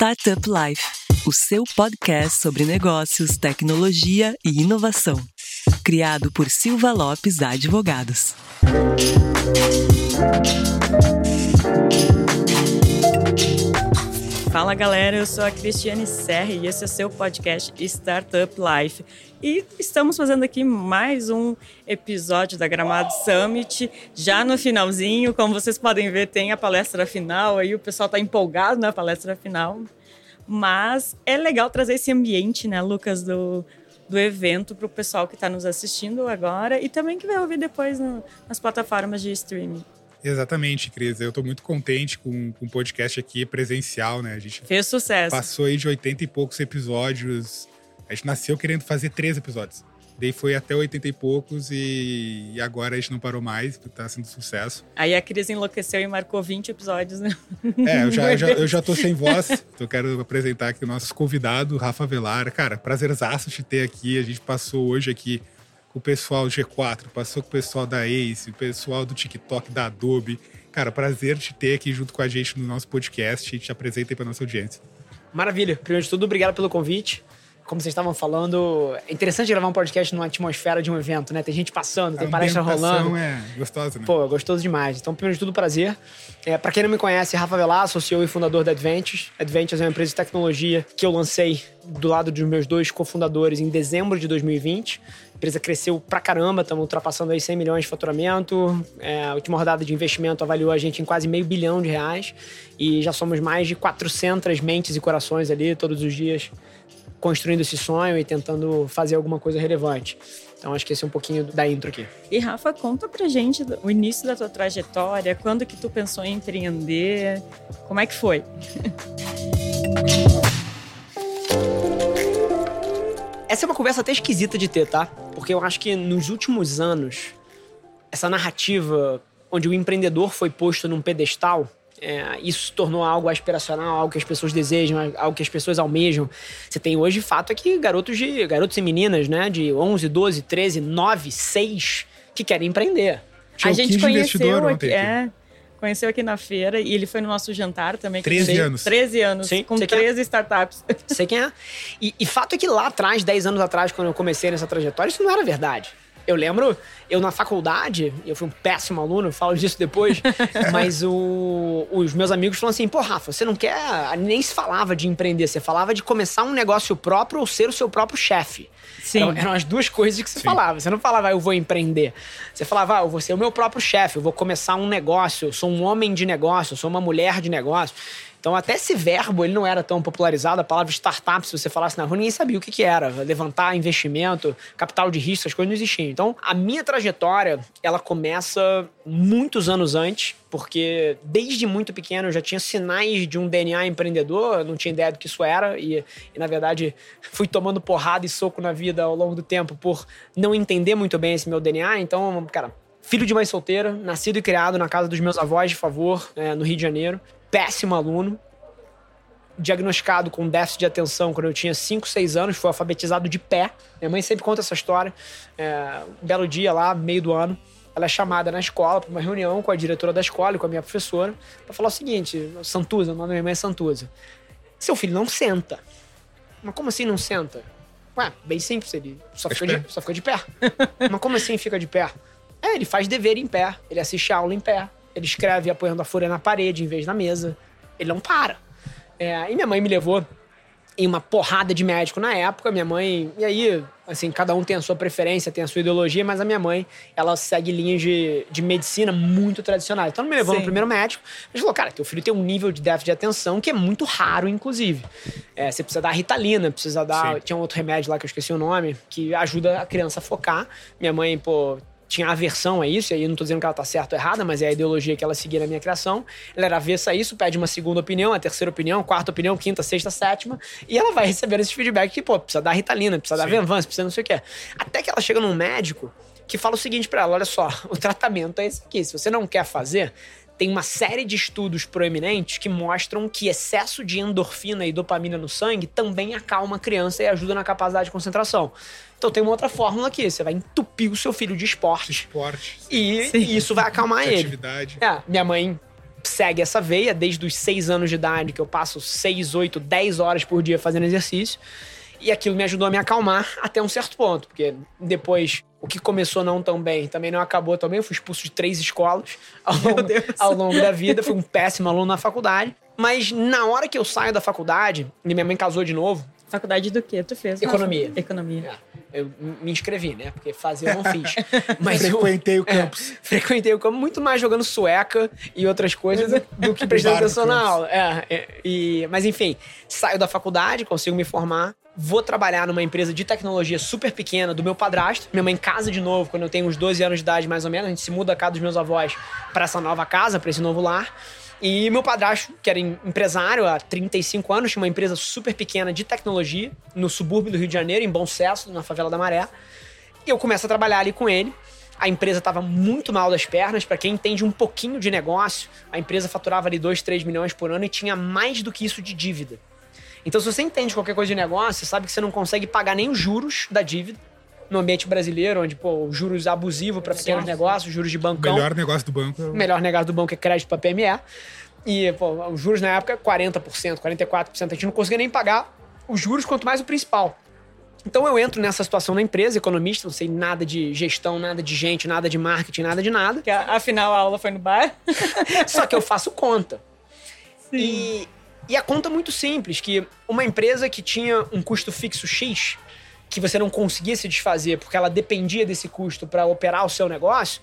Startup Life, o seu podcast sobre negócios, tecnologia e inovação. Criado por Silva Lopes Advogados. Fala galera, eu sou a Cristiane Serra e esse é o seu podcast Startup Life. E estamos fazendo aqui mais um episódio da Gramado Summit. Já no finalzinho, como vocês podem ver, tem a palestra final aí, o pessoal está empolgado na palestra final. Mas é legal trazer esse ambiente, né, Lucas, do, do evento para o pessoal que está nos assistindo agora e também que vai ouvir depois no, nas plataformas de streaming. Exatamente, Cris. Eu estou muito contente com, com o podcast aqui presencial, né? A gente fez sucesso. Passou aí de 80 e poucos episódios. A gente nasceu querendo fazer três episódios. Daí foi até 80 e poucos e, e agora a gente não parou mais, tá sendo sucesso. Aí a Cris enlouqueceu e marcou 20 episódios, né? É, eu já, eu já, eu já tô sem voz. então quero apresentar aqui o nosso convidado, Rafa Velar. Cara, prazerzaço te ter aqui. A gente passou hoje aqui com o pessoal do G4, passou com o pessoal da Ace, o pessoal do TikTok, da Adobe. Cara, prazer te ter aqui junto com a gente no nosso podcast e te apresenta aí para nossa audiência. Maravilha. Primeiro de tudo, obrigado pelo convite como vocês estavam falando, é interessante gravar um podcast numa atmosfera de um evento, né? Tem gente passando, tem palestra rolando. é gostosa, né? Pô, gostoso demais. Então, primeiro de tudo, prazer. É, para quem não me conhece, Rafa Velar, CEO e fundador da Adventures. Adventures é uma empresa de tecnologia que eu lancei do lado dos meus dois cofundadores em dezembro de 2020. A empresa cresceu pra caramba, estamos ultrapassando aí 100 milhões de faturamento. É, a última rodada de investimento avaliou a gente em quase meio bilhão de reais. E já somos mais de 400 mentes e corações ali todos os dias construindo esse sonho e tentando fazer alguma coisa relevante. Então acho que esse é um pouquinho da intro aqui. E Rafa, conta pra gente o início da tua trajetória, quando que tu pensou em empreender, como é que foi? Essa é uma conversa até esquisita de ter, tá? Porque eu acho que nos últimos anos, essa narrativa onde o empreendedor foi posto num pedestal é, isso se tornou algo aspiracional, algo que as pessoas desejam, algo que as pessoas almejam. Você tem hoje fato é que garotos de garotos e meninas, né, de 11, 12, 13, 9, 6 que querem empreender. Tinha a gente conheceu aqui, é, conheceu aqui na feira e ele foi no nosso jantar também. 13 anos. 13 anos, Sim, com 13 é. startups. Sei quem é. E, e fato é que lá atrás, 10 anos atrás, quando eu comecei nessa trajetória, isso não era verdade. Eu lembro, eu na faculdade, eu fui um péssimo aluno, falo disso depois, mas o, os meus amigos falaram assim: pô, Rafa, você não quer. Nem se falava de empreender, você falava de começar um negócio próprio ou ser o seu próprio chefe. Sim. Eram, eram, as duas coisas que você Sim. falava. Você não falava, ah, eu vou empreender. Você falava, ah, eu vou ser o meu próprio chefe, eu vou começar um negócio, eu sou um homem de negócio, eu sou uma mulher de negócio. Então, até esse verbo, ele não era tão popularizado. A palavra startup, se você falasse na rua, ninguém sabia o que, que era. Levantar investimento, capital de risco, essas coisas não existiam. Então, a minha trajetória, ela começa muitos anos antes, porque desde muito pequeno eu já tinha sinais de um DNA empreendedor, não tinha ideia do que isso era, e, e, na verdade fui tomando porrada e soco na vida ao longo do tempo por não entender muito bem esse meu DNA. Então, cara, filho de mãe solteira, nascido e criado na casa dos meus avós, de favor, é, no Rio de Janeiro péssimo aluno, diagnosticado com déficit de atenção quando eu tinha 5, 6 anos, foi alfabetizado de pé. Minha mãe sempre conta essa história. É, um belo dia lá, meio do ano, ela é chamada na escola para uma reunião com a diretora da escola e com a minha professora para falar o seguinte: Santuza, o nome da minha mãe é Santuza. Seu filho não senta. Mas como assim não senta? Ué, bem simples, ele só fica, de, só fica de pé. Mas como assim fica de pé? É, ele faz dever em pé, ele assiste a aula em pé, ele escreve apoiando a folha na parede em vez na mesa. Ele não para. É, e minha mãe me levou em uma porrada de médico na época. Minha mãe, e aí, assim, cada um tem a sua preferência, tem a sua ideologia, mas a minha mãe, ela segue linhas de, de medicina muito tradicionais. Então, me levou Sim. no primeiro médico, ele falou: cara, teu filho tem um nível de déficit de atenção que é muito raro, inclusive. É, você precisa dar ritalina, precisa dar. Sim. Tinha um outro remédio lá que eu esqueci o nome, que ajuda a criança a focar. Minha mãe, pô, tinha aversão a isso, e aí eu não tô dizendo que ela tá certa ou errada, mas é a ideologia que ela seguia na minha criação. Ela era avessa a isso, pede uma segunda opinião, a terceira opinião, quarta opinião, quinta, sexta, sétima, e ela vai recebendo esse feedback que, pô, precisa dar Ritalina, precisa Sim. dar Venvance, precisa não sei o quê. Até que ela chega num médico que fala o seguinte para ela: olha só, o tratamento é esse aqui. Se você não quer fazer, tem uma série de estudos proeminentes que mostram que excesso de endorfina e dopamina no sangue também acalma a criança e ajuda na capacidade de concentração. Então tem uma outra fórmula aqui, você vai entupir o seu filho de esporte. Esporte. E, e isso vai acalmar ele. Atividade. É, minha mãe segue essa veia desde os seis anos de idade, que eu passo seis, oito, dez horas por dia fazendo exercício. E aquilo me ajudou a me acalmar até um certo ponto, porque depois o que começou não tão bem também não acabou também. Eu fui expulso de três escolas ao longo, ao longo da vida, fui um péssimo aluno na faculdade. Mas na hora que eu saio da faculdade, e minha mãe casou de novo. Faculdade do que tu fez? Economia. Economia. É, eu me inscrevi, né? Porque fazer eu não fiz. Mas frequentei eu, o campus. É, frequentei o campus muito mais jogando sueca e outras coisas do, do que prestando atenção na aula. É, é, e, mas enfim, saio da faculdade, consigo me formar vou trabalhar numa empresa de tecnologia super pequena do meu padrasto. Minha mãe casa de novo quando eu tenho uns 12 anos de idade, mais ou menos. A gente se muda a casa dos meus avós para essa nova casa, para esse novo lar. E meu padrasto, que era empresário há 35 anos, tinha uma empresa super pequena de tecnologia no subúrbio do Rio de Janeiro, em Bom Sucesso, na favela da Maré. E eu começo a trabalhar ali com ele. A empresa estava muito mal das pernas. Para quem entende um pouquinho de negócio, a empresa faturava ali 2, 3 milhões por ano e tinha mais do que isso de dívida. Então, se você entende qualquer coisa de negócio, você sabe que você não consegue pagar nem os juros da dívida no ambiente brasileiro, onde, pô, juros abusivo para pequenos negócios, juros de bancão. O melhor negócio do banco. O melhor negócio do banco é crédito para PME. E, pô, os juros na época, 40%, 44%. A gente não conseguia nem pagar os juros, quanto mais o principal. Então eu entro nessa situação na empresa, economista, não sei nada de gestão, nada de gente, nada de marketing, nada de nada. Que afinal a aula foi no bar. Só que eu faço conta. Sim. E, e a conta é muito simples, que uma empresa que tinha um custo fixo X, que você não conseguia se desfazer porque ela dependia desse custo para operar o seu negócio,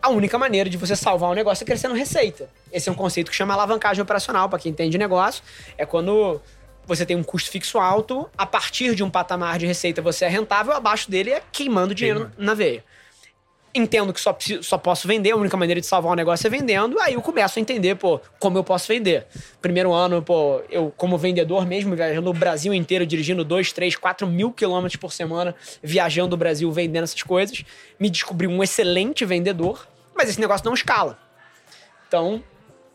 a única maneira de você salvar o negócio é crescendo receita. Esse é um conceito que chama alavancagem operacional, para quem entende negócio. É quando você tem um custo fixo alto, a partir de um patamar de receita você é rentável, abaixo dele é queimando dinheiro Queima. na veia entendo que só, só posso vender, a única maneira de salvar um negócio é vendendo, aí eu começo a entender, pô, como eu posso vender. Primeiro ano, pô, eu como vendedor mesmo, viajando o Brasil inteiro, dirigindo 2, 3, 4 mil quilômetros por semana, viajando o Brasil, vendendo essas coisas, me descobri um excelente vendedor, mas esse negócio não escala. Então,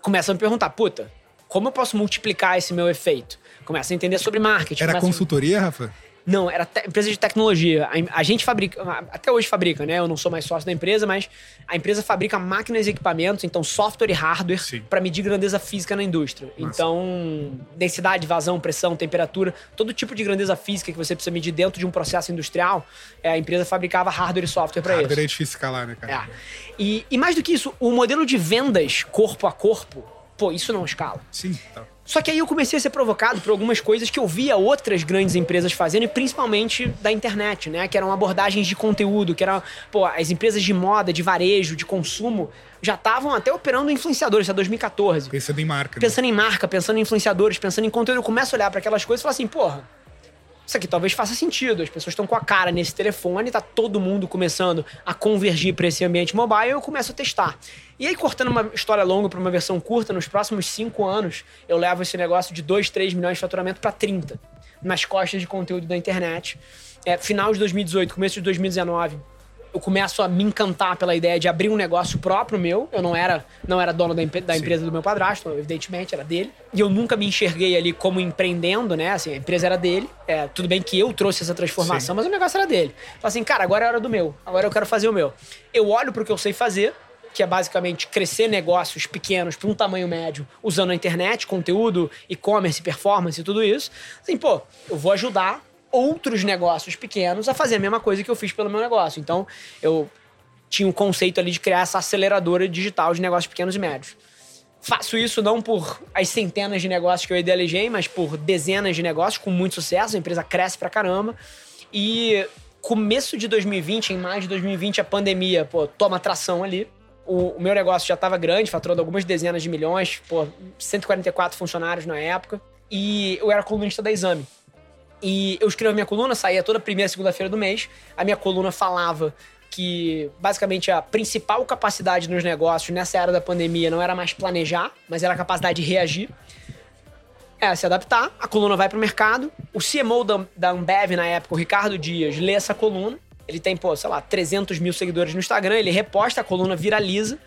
começa a me perguntar, puta, como eu posso multiplicar esse meu efeito? Começa a entender sobre marketing. Era consultoria, a... Rafa? Não, era empresa de tecnologia. A, a, gente fabrica, até hoje fabrica, né? Eu não sou mais sócio da empresa, mas a empresa fabrica máquinas e equipamentos, então software e hardware, para medir grandeza física na indústria. Nossa. Então, densidade, vazão, pressão, temperatura, todo tipo de grandeza física que você precisa medir dentro de um processo industrial, é, a empresa fabricava hardware e software para isso. Hardware é difícil escalar, né, cara? É. E, e mais do que isso, o modelo de vendas corpo a corpo, pô, isso não escala. Sim, tá. Só que aí eu comecei a ser provocado por algumas coisas que eu via outras grandes empresas fazendo, e principalmente da internet, né? Que eram abordagens de conteúdo, que eram, pô, as empresas de moda, de varejo, de consumo, já estavam até operando influenciadores, isso é 2014. Pensando em marca. Né? Pensando né? em marca, pensando em influenciadores, pensando em conteúdo. Eu começo a olhar para aquelas coisas e falo assim, porra, isso aqui talvez faça sentido. As pessoas estão com a cara nesse telefone, tá todo mundo começando a convergir para esse ambiente mobile, eu começo a testar. E aí, cortando uma história longa para uma versão curta, nos próximos cinco anos, eu levo esse negócio de 2, 3 milhões de faturamento para 30 nas costas de conteúdo da internet. É, final de 2018, começo de 2019, eu começo a me encantar pela ideia de abrir um negócio próprio meu. Eu não era, não era dono da, da empresa do meu padrasto, evidentemente, era dele. E eu nunca me enxerguei ali como empreendendo, né? Assim, a empresa era dele. É, tudo bem que eu trouxe essa transformação, Sim. mas o negócio era dele. Falei assim, cara, agora é hora do meu. Agora eu quero fazer o meu. Eu olho pro que eu sei fazer, que é basicamente crescer negócios pequenos para um tamanho médio, usando a internet, conteúdo, e-commerce, performance e tudo isso. Assim, pô, eu vou ajudar outros negócios pequenos a fazer a mesma coisa que eu fiz pelo meu negócio. Então, eu tinha um conceito ali de criar essa aceleradora digital de negócios pequenos e médios. Faço isso não por as centenas de negócios que eu idealizei, mas por dezenas de negócios com muito sucesso. A empresa cresce pra caramba. E começo de 2020, em maio de 2020, a pandemia, pô, toma atração ali o, o meu negócio já estava grande, faturando algumas dezenas de milhões, pô, 144 funcionários na época. E eu era colunista da Exame. E eu escrevo a minha coluna, saía toda primeira segunda-feira do mês. A minha coluna falava que basicamente a principal capacidade nos negócios nessa era da pandemia não era mais planejar, mas era a capacidade de reagir. É, se adaptar, a coluna vai para o mercado. O CMO da, da Ambev na época, o Ricardo Dias, lê essa coluna ele tem, pô, sei lá, 300 mil seguidores no Instagram, ele reposta, a coluna viraliza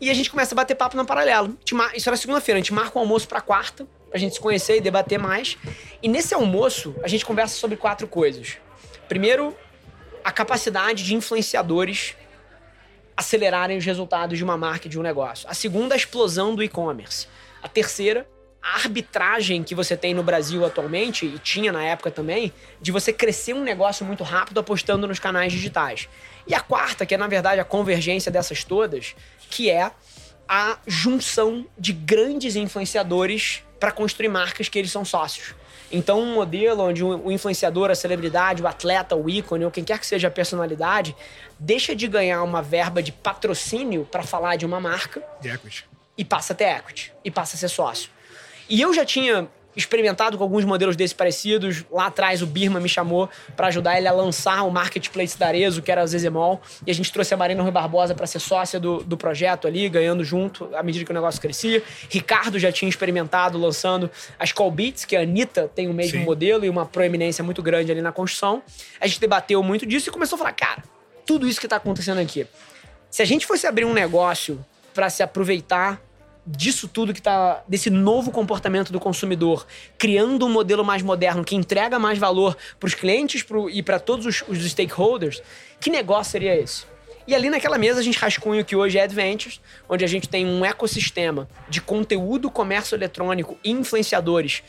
e a gente começa a bater papo no paralelo. Isso era segunda-feira, a gente marca um almoço para quarta, pra gente se conhecer e debater mais. E nesse almoço, a gente conversa sobre quatro coisas. Primeiro, a capacidade de influenciadores acelerarem os resultados de uma marca e de um negócio. A segunda, a explosão do e-commerce. A terceira, a arbitragem que você tem no Brasil atualmente, e tinha na época também, de você crescer um negócio muito rápido apostando nos canais digitais. E a quarta, que é na verdade a convergência dessas todas, que é a junção de grandes influenciadores para construir marcas que eles são sócios. Então, um modelo onde o influenciador, a celebridade, o atleta, o ícone, ou quem quer que seja a personalidade, deixa de ganhar uma verba de patrocínio para falar de uma marca e passa a ter equity, e passa a ser sócio. E eu já tinha experimentado com alguns modelos desses parecidos. Lá atrás, o Birma me chamou para ajudar ele a lançar o marketplace da Arezo, que era a Zezemol. E a gente trouxe a Marina Rui Barbosa para ser sócia do, do projeto ali, ganhando junto à medida que o negócio crescia. Ricardo já tinha experimentado lançando as Call Beats, que a Anitta tem o mesmo Sim. modelo e uma proeminência muito grande ali na construção. A gente debateu muito disso e começou a falar, cara, tudo isso que está acontecendo aqui. Se a gente fosse abrir um negócio para se aproveitar disso tudo que tá desse novo comportamento do consumidor, criando um modelo mais moderno que entrega mais valor para os clientes pro, e para todos os, os, stakeholders, que negócio seria esse? E ali naquela mesa a gente rascunha o que hoje é Adventures, onde a gente tem um ecossistema de conteúdo, comércio eletrônico e influenciadores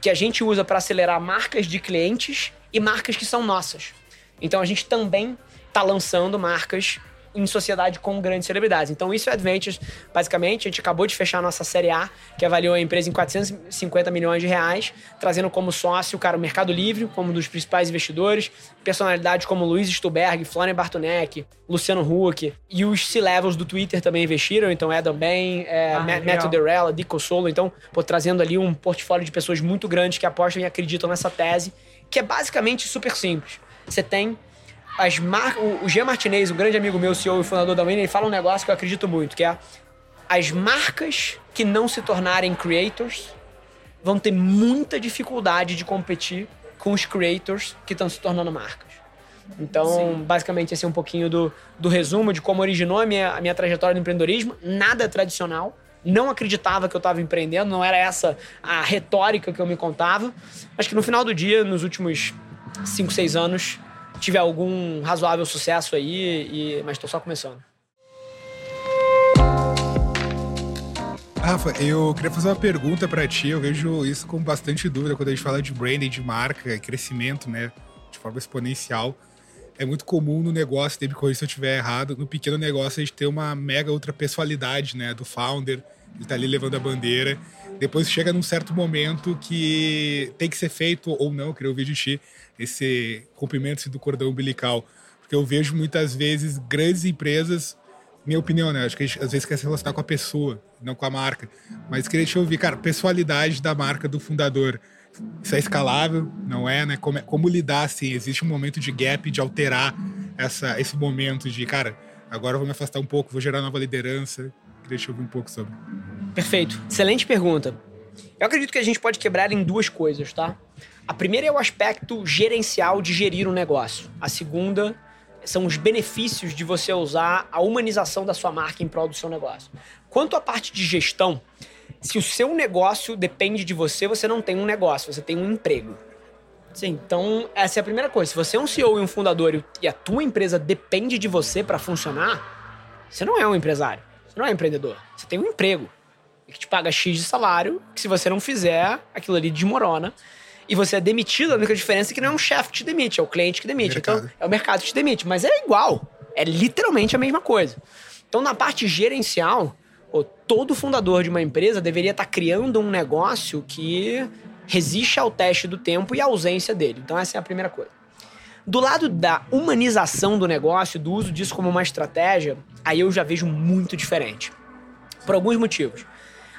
que a gente usa para acelerar marcas de clientes e marcas que são nossas. Então a gente também está lançando marcas em sociedade com grandes celebridades. Então, isso é Adventures, basicamente. A gente acabou de fechar a nossa série A, que avaliou a empresa em 450 milhões de reais, trazendo como sócio, cara, o Mercado Livre, como um dos principais investidores, personalidades como Luiz Stuberg, Florian Bartonek, Luciano Huck, e os C-Levels do Twitter também investiram, então Adam Bain, é, ah, Matthew Derrella, Dico Solo, então, pô, trazendo ali um portfólio de pessoas muito grandes que apostam e acreditam nessa tese, que é basicamente super simples. Você tem as mar... o, Jean Martinez, um grande amigo meu, CEO e fundador da Winner, ele fala um negócio que eu acredito muito, que é as marcas que não se tornarem creators vão ter muita dificuldade de competir com os creators que estão se tornando marcas. Então, Sim. basicamente, esse é um pouquinho do, do resumo de como originou a minha, a minha trajetória no empreendedorismo. Nada tradicional. Não acreditava que eu estava empreendendo, não era essa a retórica que eu me contava. Mas que no final do dia, nos últimos 5, 6 anos, tive algum razoável sucesso aí, e, mas estou só começando. Rafa, eu queria fazer uma pergunta para ti. Eu vejo isso com bastante dúvida quando a gente fala de branding, de marca, crescimento, né, de forma exponencial. É muito comum no negócio, teve corrigir se eu estiver errado, no pequeno negócio a gente ter uma mega outra pessoalidade, né, do founder, ele tá ali levando a bandeira. Depois chega num certo momento que tem que ser feito ou não, eu queria ouvir de ti, esse comprimento do cordão umbilical. Porque eu vejo muitas vezes grandes empresas, minha opinião, né? Acho que gente, às vezes quer se relacionar com a pessoa, não com a marca. Mas queria te ouvir, cara, pessoalidade da marca do fundador. Isso é escalável, não é, né? Como, é, como lidar, assim? Existe um momento de gap, de alterar essa, esse momento de, cara, agora eu vou me afastar um pouco, vou gerar nova liderança. Queria te ouvir um pouco sobre. Perfeito. Excelente pergunta. Eu acredito que a gente pode quebrar em duas coisas, tá? A primeira é o aspecto gerencial de gerir um negócio. A segunda são os benefícios de você usar a humanização da sua marca em prol do seu negócio. Quanto à parte de gestão, se o seu negócio depende de você, você não tem um negócio, você tem um emprego. Sim. Então, essa é a primeira coisa. Se você é um CEO e um fundador e a tua empresa depende de você para funcionar, você não é um empresário, você não é um empreendedor, você tem um emprego que te paga X de salário, que se você não fizer, aquilo ali desmorona e você é demitido, a única diferença é que não é um chefe que te demite, é o cliente que demite. Então, é o mercado que te demite. Mas é igual. É literalmente a mesma coisa. Então, na parte gerencial, todo fundador de uma empresa deveria estar criando um negócio que resiste ao teste do tempo e à ausência dele. Então, essa é a primeira coisa. Do lado da humanização do negócio, do uso disso como uma estratégia, aí eu já vejo muito diferente. Por alguns motivos.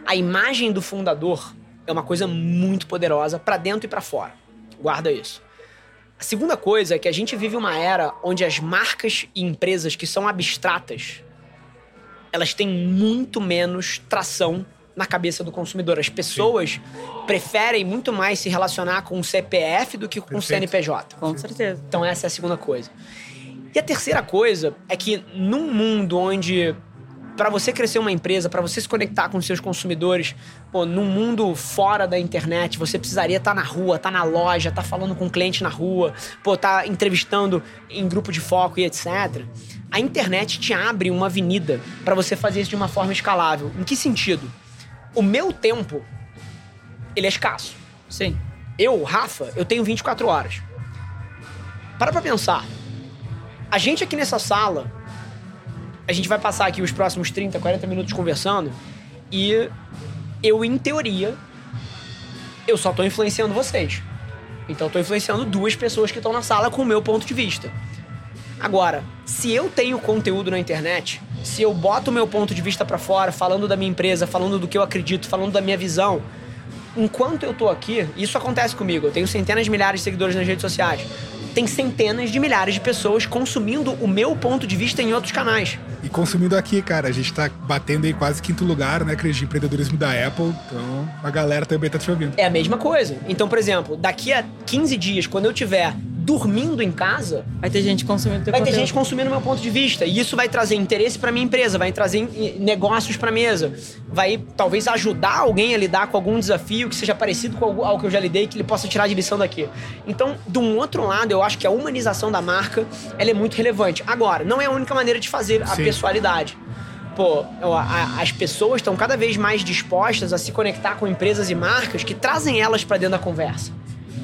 A imagem do fundador é uma coisa muito poderosa para dentro e para fora. Guarda isso. A segunda coisa é que a gente vive uma era onde as marcas e empresas que são abstratas, elas têm muito menos tração na cabeça do consumidor. As pessoas Sim. preferem muito mais se relacionar com o CPF do que com o CNPJ. Com certeza. Então essa é a segunda coisa. E a terceira coisa é que num mundo onde para você crescer uma empresa, para você se conectar com seus consumidores, pô, num mundo fora da internet, você precisaria estar tá na rua, estar tá na loja, estar tá falando com cliente na rua, pô, tá entrevistando em grupo de foco e etc. A internet te abre uma avenida para você fazer isso de uma forma escalável. Em que sentido? O meu tempo, ele é escasso. Sim. Eu, Rafa, eu tenho 24 horas. Para pra pensar. A gente aqui nessa sala, a gente vai passar aqui os próximos 30, 40 minutos conversando e eu, em teoria, eu só tô influenciando vocês. Então eu tô influenciando duas pessoas que estão na sala com o meu ponto de vista. Agora, se eu tenho conteúdo na internet, se eu boto o meu ponto de vista para fora, falando da minha empresa, falando do que eu acredito, falando da minha visão, enquanto eu tô aqui, isso acontece comigo, eu tenho centenas de milhares de seguidores nas redes sociais tem centenas de milhares de pessoas consumindo o meu ponto de vista em outros canais. E consumindo aqui, cara, a gente tá batendo aí quase quinto lugar, né, Cris, de empreendedorismo da Apple, então a galera também tá te ouvindo. É a mesma coisa. Então, por exemplo, daqui a 15 dias, quando eu tiver dormindo em casa, vai ter gente consumindo teu Vai conteúdo. ter gente consumindo meu ponto de vista. E isso vai trazer interesse para minha empresa, vai trazer negócios para mesa, vai talvez ajudar alguém a lidar com algum desafio que seja parecido com algo que eu já lidei, que ele possa tirar de lição daqui. Então, de um outro lado, eu acho que a humanização da marca, ela é muito relevante. Agora, não é a única maneira de fazer a Sim. pessoalidade pô, as pessoas estão cada vez mais dispostas a se conectar com empresas e marcas que trazem elas para dentro da conversa.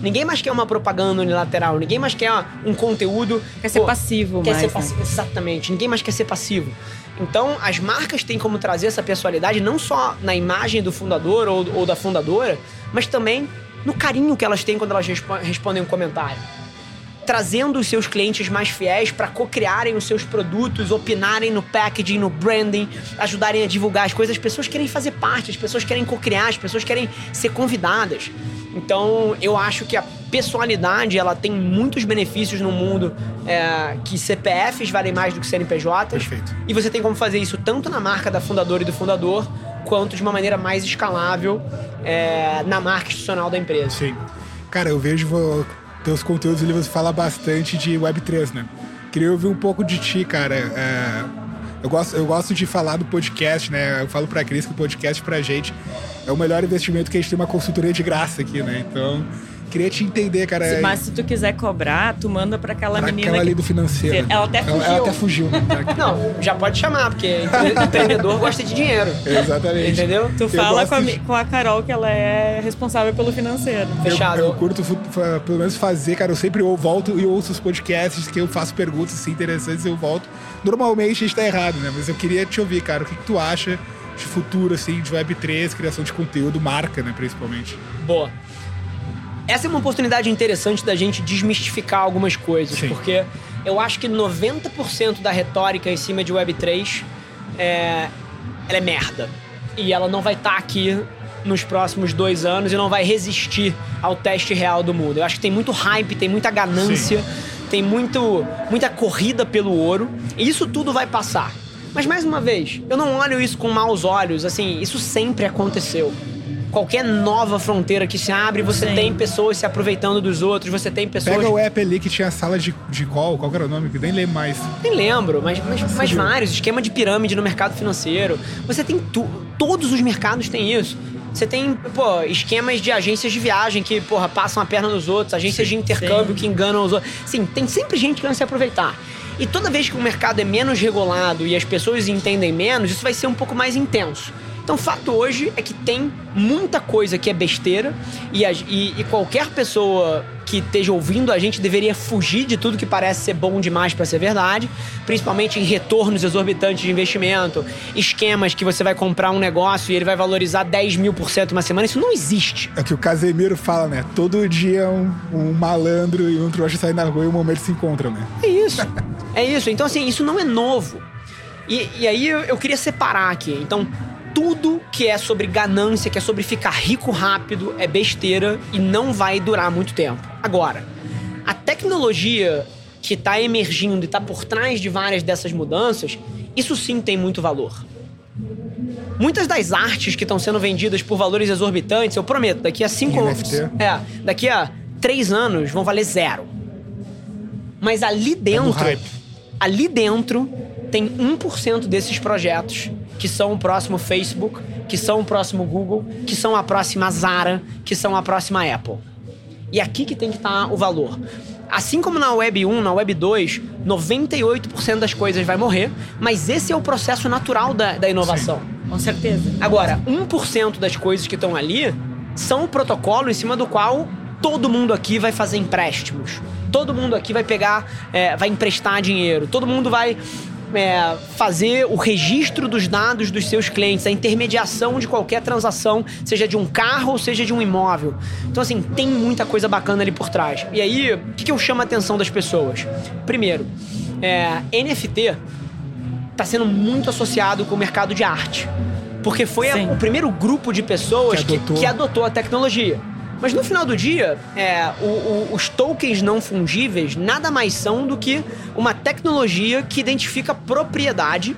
Ninguém mais quer uma propaganda unilateral, ninguém mais quer um conteúdo. Quer ser pô, passivo, Quer mais, ser passivo, né? exatamente. Ninguém mais quer ser passivo. Então, as marcas têm como trazer essa personalidade não só na imagem do fundador ou, ou da fundadora, mas também no carinho que elas têm quando elas respondem um comentário trazendo os seus clientes mais fiéis para co-criarem os seus produtos, opinarem no packaging, no branding, ajudarem a divulgar as coisas. As pessoas querem fazer parte, as pessoas querem co-criar, as pessoas querem ser convidadas. Então, eu acho que a pessoalidade ela tem muitos benefícios no mundo é, que CPFs valem mais do que CNPJs. Perfeito. E você tem como fazer isso tanto na marca da fundadora e do fundador, quanto de uma maneira mais escalável é, na marca institucional da empresa. Sim. Cara, eu vejo teus conteúdos ali você fala bastante de Web3, né? Queria ouvir um pouco de ti, cara. É, eu, gosto, eu gosto de falar do podcast, né? Eu falo pra Cris que o podcast pra gente é o melhor investimento que a gente tem uma consultoria de graça aqui, né? Então, Queria te entender, cara. Se, mas se tu quiser cobrar, tu manda pra aquela pra menina. Aquela ali do financeiro. Ela até fugiu. Ela, ela até fugiu. Né? Não, já pode chamar, porque empreendedor gosta de dinheiro. Exatamente. Entendeu? Tu fala com a, de... com a, Carol que ela é responsável pelo financeiro. Fechado. Eu, eu curto pelo menos fazer, cara. Eu sempre eu volto e ouço os podcasts que eu faço perguntas assim, interessantes eu volto. Normalmente a gente tá errado, né? Mas eu queria te ouvir, cara. O que, que tu acha de futuro, assim, de Web3, criação de conteúdo, marca, né, principalmente? Boa. Essa é uma oportunidade interessante da gente desmistificar algumas coisas, Sim. porque eu acho que 90% da retórica em cima de Web3 é, ela é merda. E ela não vai estar tá aqui nos próximos dois anos e não vai resistir ao teste real do mundo. Eu acho que tem muito hype, tem muita ganância, Sim. tem muito, muita corrida pelo ouro. E isso tudo vai passar. Mas mais uma vez, eu não olho isso com maus olhos, assim, isso sempre aconteceu qualquer nova fronteira que se abre, você Sim. tem pessoas se aproveitando dos outros, você tem pessoas. Pega o app ali que tinha sala de, de call, qual era o nome? Que nem lembro mais. Nem lembro, mas, mas, mas vários. Esquema de pirâmide no mercado financeiro. Você tem tu, todos os mercados têm isso. Você tem, pô, esquemas de agências de viagem que, porra, passam a perna nos outros, agências sim, de intercâmbio sim. que enganam os outros. Sim, tem sempre gente querendo se aproveitar. E toda vez que o mercado é menos regulado e as pessoas entendem menos, isso vai ser um pouco mais intenso. Então, o fato hoje é que tem muita coisa que é besteira e, a, e, e qualquer pessoa que esteja ouvindo a gente deveria fugir de tudo que parece ser bom demais para ser verdade, principalmente em retornos exorbitantes de investimento, esquemas que você vai comprar um negócio e ele vai valorizar 10 mil por cento uma semana. Isso não existe. É o que o Casemiro fala, né? Todo dia um, um malandro e um trouxa saem na rua e um momento se encontram, né? É isso. é isso. Então, assim, isso não é novo. E, e aí eu, eu queria separar aqui. Então, tudo que é sobre ganância, que é sobre ficar rico rápido, é besteira e não vai durar muito tempo. Agora, a tecnologia que está emergindo e está por trás de várias dessas mudanças, isso sim tem muito valor. Muitas das artes que estão sendo vendidas por valores exorbitantes, eu prometo, daqui a cinco anos. É, daqui a três anos vão valer zero. Mas ali dentro. É ali dentro tem 1% desses projetos que são o próximo Facebook, que são o próximo Google, que são a próxima Zara, que são a próxima Apple. E aqui que tem que estar o valor. Assim como na Web 1, na Web 2, 98% das coisas vai morrer, mas esse é o processo natural da, da inovação. Sim, com certeza. Agora, 1% das coisas que estão ali são o protocolo em cima do qual todo mundo aqui vai fazer empréstimos. Todo mundo aqui vai pegar, é, vai emprestar dinheiro. Todo mundo vai é, fazer o registro dos dados dos seus clientes, a intermediação de qualquer transação, seja de um carro ou seja de um imóvel. Então, assim, tem muita coisa bacana ali por trás. E aí, o que, que eu chamo a atenção das pessoas? Primeiro, é, NFT está sendo muito associado com o mercado de arte. Porque foi a, o primeiro grupo de pessoas que adotou, que, que adotou a tecnologia. Mas no final do dia, é, o, o, os tokens não fungíveis nada mais são do que uma tecnologia que identifica propriedade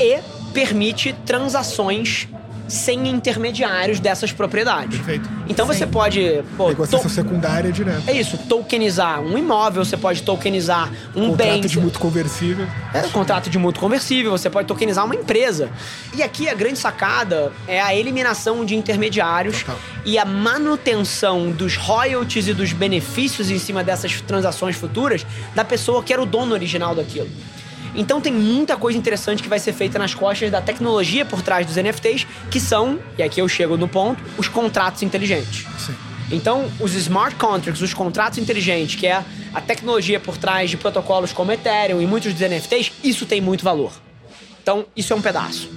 e permite transações sem intermediários dessas propriedades. Perfeito. Então Sim. você pode. Pô, Negociação to... secundária direto. É isso, tokenizar um imóvel, você pode tokenizar um contrato bem. Contrato de mútuo conversível. É, contrato de mútuo conversível, você pode tokenizar uma empresa. E aqui a grande sacada é a eliminação de intermediários Total. e a manutenção dos royalties e dos benefícios em cima dessas transações futuras da pessoa que era o dono original daquilo. Então tem muita coisa interessante que vai ser feita nas costas da tecnologia por trás dos NFTs, que são, e aqui eu chego no ponto, os contratos inteligentes. Sim. Então, os smart contracts, os contratos inteligentes, que é a tecnologia por trás de protocolos como Ethereum e muitos dos NFTs, isso tem muito valor. Então, isso é um pedaço.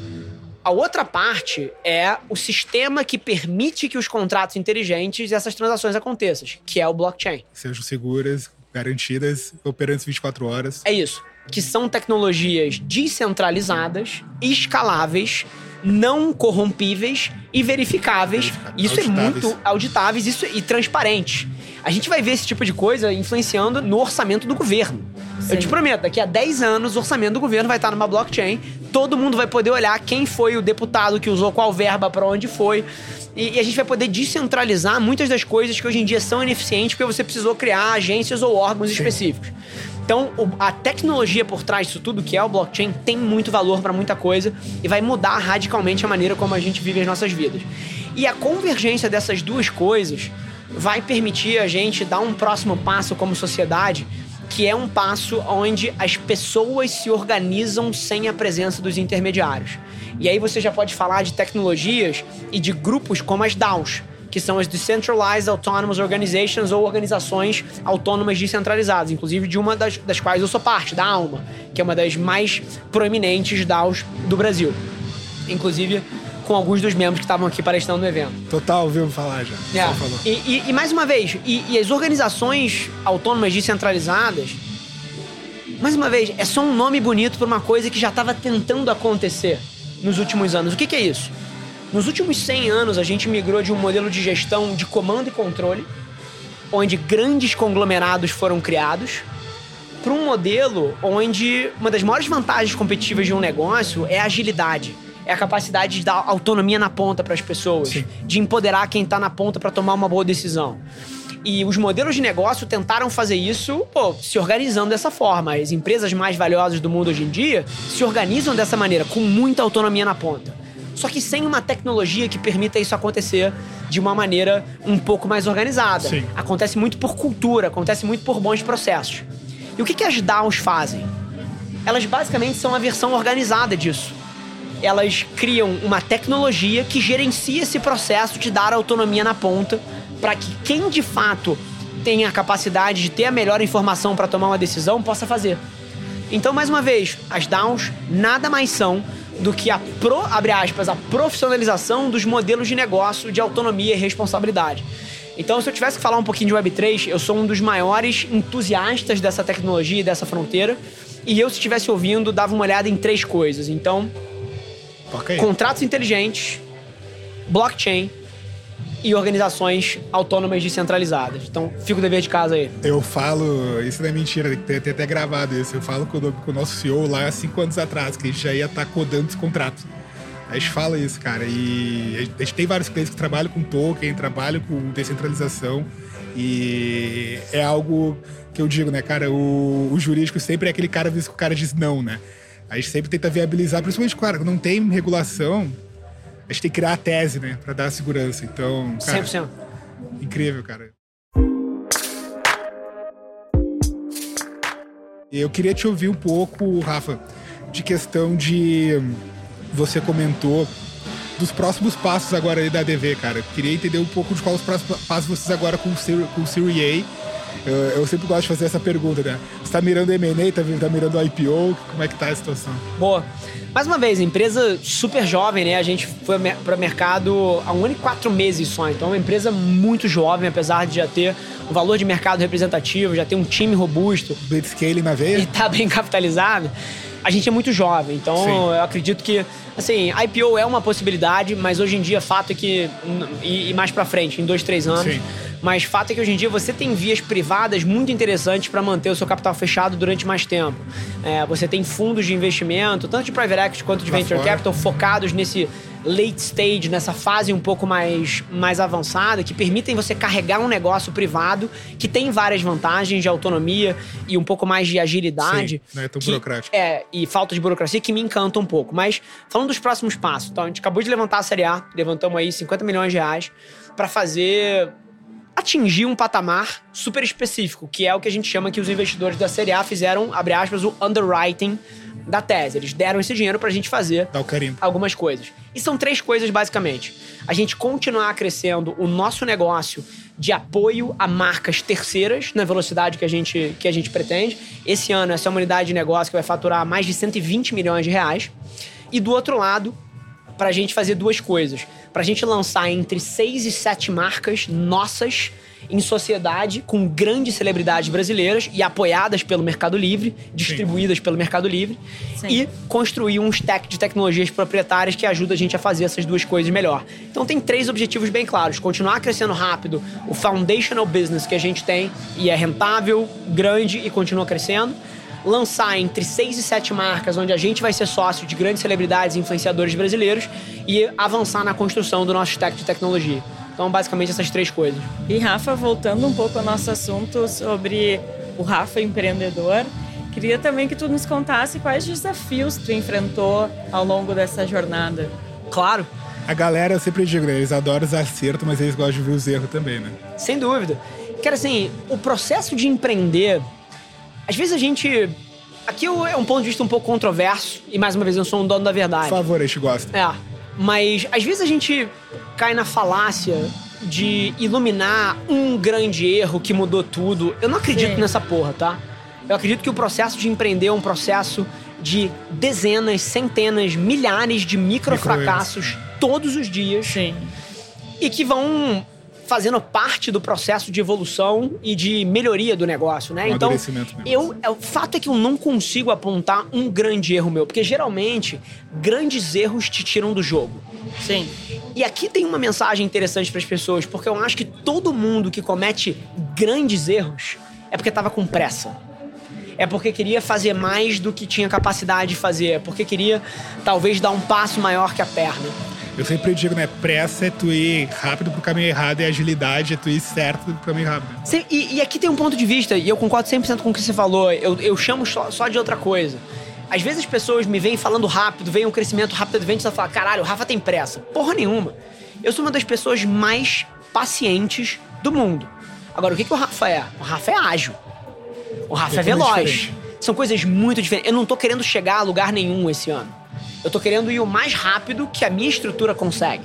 A outra parte é o sistema que permite que os contratos inteligentes e essas transações aconteçam, que é o blockchain. Sejam seguras, garantidas, operantes 24 horas. É isso que são tecnologias descentralizadas, escaláveis, não corrompíveis e verificáveis. Isso auditáveis. é muito auditáveis isso, e transparente. A gente vai ver esse tipo de coisa influenciando no orçamento do governo. Sim. Eu te prometo, daqui a 10 anos o orçamento do governo vai estar numa blockchain, todo mundo vai poder olhar quem foi o deputado que usou qual verba para onde foi. E, e, a gente vai poder descentralizar muitas das coisas que hoje em dia são ineficientes porque você precisou criar agências ou órgãos Sim. específicos. Então, a tecnologia por trás disso tudo, que é o blockchain, tem muito valor para muita coisa e vai mudar radicalmente a maneira como a gente vive as nossas vidas. E a convergência dessas duas coisas vai permitir a gente dar um próximo passo como sociedade, que é um passo onde as pessoas se organizam sem a presença dos intermediários. E aí você já pode falar de tecnologias e de grupos como as DAOs que são as Decentralized Autonomous Organizations ou organizações autônomas descentralizadas, inclusive de uma das, das quais eu sou parte, da ALMA, que é uma das mais proeminentes DAOs do Brasil. Inclusive com alguns dos membros que estavam aqui palestrando no evento. Total, ouviu falar já. É. E, e, e, mais uma vez, e, e as organizações autônomas descentralizadas, mais uma vez, é só um nome bonito para uma coisa que já estava tentando acontecer nos últimos anos. O que, que é isso? Nos últimos 100 anos, a gente migrou de um modelo de gestão de comando e controle, onde grandes conglomerados foram criados, para um modelo onde uma das maiores vantagens competitivas de um negócio é a agilidade. É a capacidade de dar autonomia na ponta para as pessoas, Sim. de empoderar quem está na ponta para tomar uma boa decisão. E os modelos de negócio tentaram fazer isso, pô, se organizando dessa forma. As empresas mais valiosas do mundo hoje em dia se organizam dessa maneira, com muita autonomia na ponta só que sem uma tecnologia que permita isso acontecer de uma maneira um pouco mais organizada. Sim. Acontece muito por cultura, acontece muito por bons processos. E o que, que as DAOs fazem? Elas basicamente são a versão organizada disso. Elas criam uma tecnologia que gerencia esse processo de dar autonomia na ponta para que quem de fato tem a capacidade de ter a melhor informação para tomar uma decisão possa fazer. Então, mais uma vez, as DAOs nada mais são do que a pro, abre aspas, a profissionalização dos modelos de negócio de autonomia e responsabilidade. Então, se eu tivesse que falar um pouquinho de Web3, eu sou um dos maiores entusiastas dessa tecnologia e dessa fronteira. E eu, se estivesse ouvindo, dava uma olhada em três coisas. Então, okay. contratos inteligentes, blockchain e organizações autônomas descentralizadas. Então, fica o dever de casa aí. Eu falo, isso não é mentira, tem, até gravado isso. Eu falo com o, com o nosso CEO lá há cinco anos atrás, que a gente já ia estar tá codando os contratos. A gente fala isso, cara. E a gente tem vários clientes que trabalham com token, trabalham com descentralização. E é algo que eu digo, né, cara? O, o jurídico sempre é aquele cara que o cara diz não, né? A gente sempre tenta viabilizar, principalmente, claro, não tem regulação, a gente tem que criar a tese, né, para dar segurança. Então, cara, 100%. incrível, cara. Eu queria te ouvir um pouco, Rafa, de questão de você comentou dos próximos passos agora aí da ADV, cara. Queria entender um pouco de quais os próximos passos vocês agora com o, Seri- com o A. Eu, eu sempre gosto de fazer essa pergunta, né? Tá mirando M&A, tá, tá mirando IPO, como é que tá a situação? Boa. Mais uma vez, empresa super jovem, né? A gente foi para o mercado há um ano e quatro meses só. Então, é uma empresa muito jovem, apesar de já ter um valor de mercado representativo, já ter um time robusto Blitzscaling na e veia? tá bem capitalizado. A gente é muito jovem, então Sim. eu acredito que, assim, IPO é uma possibilidade, mas hoje em dia, fato é que. E, e mais pra frente, em dois, três anos. Sim. Mas fato é que hoje em dia você tem vias privadas muito interessantes para manter o seu capital fechado durante mais tempo. É, você tem fundos de investimento, tanto de private equity quanto de venture fora. capital, focados nesse late stage, nessa fase um pouco mais, mais avançada, que permitem você carregar um negócio privado que tem várias vantagens de autonomia e um pouco mais de agilidade. Sim, não é tão que- burocrático. É, e falta de burocracia que me encanta um pouco. Mas falando dos próximos passos, então a gente acabou de levantar a Série A, levantamos aí 50 milhões de reais para fazer atingir um patamar super específico, que é o que a gente chama que os investidores da Série A fizeram, abre aspas, o underwriting da tese. Eles deram esse dinheiro pra gente fazer algumas coisas. E são três coisas, basicamente. A gente continuar crescendo o nosso negócio de apoio a marcas terceiras na velocidade que a gente, que a gente pretende. Esse ano, essa é uma unidade de negócio que vai faturar mais de 120 milhões de reais. E do outro lado, para a gente fazer duas coisas. Para a gente lançar entre seis e sete marcas nossas em sociedade com grandes celebridades brasileiras e apoiadas pelo Mercado Livre, distribuídas pelo Mercado Livre, Sim. e construir um stack de tecnologias proprietárias que ajuda a gente a fazer essas duas coisas melhor. Então tem três objetivos bem claros: continuar crescendo rápido, o foundational business que a gente tem e é rentável, grande e continua crescendo. Lançar entre seis e sete marcas, onde a gente vai ser sócio de grandes celebridades e influenciadores brasileiros, e avançar na construção do nosso stack de tecnologia. Então, basicamente, essas três coisas. E Rafa, voltando um pouco ao nosso assunto sobre o Rafa empreendedor, queria também que tu nos contasse quais desafios tu enfrentou ao longo dessa jornada. Claro, A galera, eu sempre digo, né? Eles adoram os acertos, mas eles gostam de ver os erros também, né? Sem dúvida. Cara, assim, o processo de empreender, às vezes a gente. Aqui é um ponto de vista um pouco controverso, e mais uma vez eu sou um dono da Por verdade. favor, a gente gosta. É. Mas às vezes a gente cai na falácia de iluminar um grande erro que mudou tudo. Eu não acredito Sim. nessa porra, tá? Eu acredito que o processo de empreender é um processo de dezenas, centenas, milhares de microfracassos todos os dias Sim. e que vão fazendo parte do processo de evolução e de melhoria do negócio, né? Um Então, eu, é, o fato é que eu não consigo apontar um grande erro meu, porque geralmente grandes erros te tiram do jogo. Sim. E aqui tem uma mensagem interessante para as pessoas, porque eu acho que todo mundo que comete grandes erros é porque tava com pressa. É porque queria fazer mais do que tinha capacidade de fazer, é porque queria talvez dar um passo maior que a perna. Eu sempre digo, né? Pressa é tu ir rápido pro caminho errado e agilidade é tu ir certo pro caminho rápido. Sim, E, e aqui tem um ponto de vista, e eu concordo 100% com o que você falou, eu, eu chamo só, só de outra coisa. Às vezes as pessoas me veem falando rápido, veem um crescimento rápido do evento e falam, caralho, o Rafa tem pressa. Porra nenhuma. Eu sou uma das pessoas mais pacientes do mundo. Agora, o que, que o Rafa é? O Rafa é ágil. O Rafa é Totalmente veloz. diferente. São coisas muito diferentes. Eu não tô querendo chegar a lugar nenhum esse ano. Eu tô querendo ir o mais rápido que a minha estrutura consegue.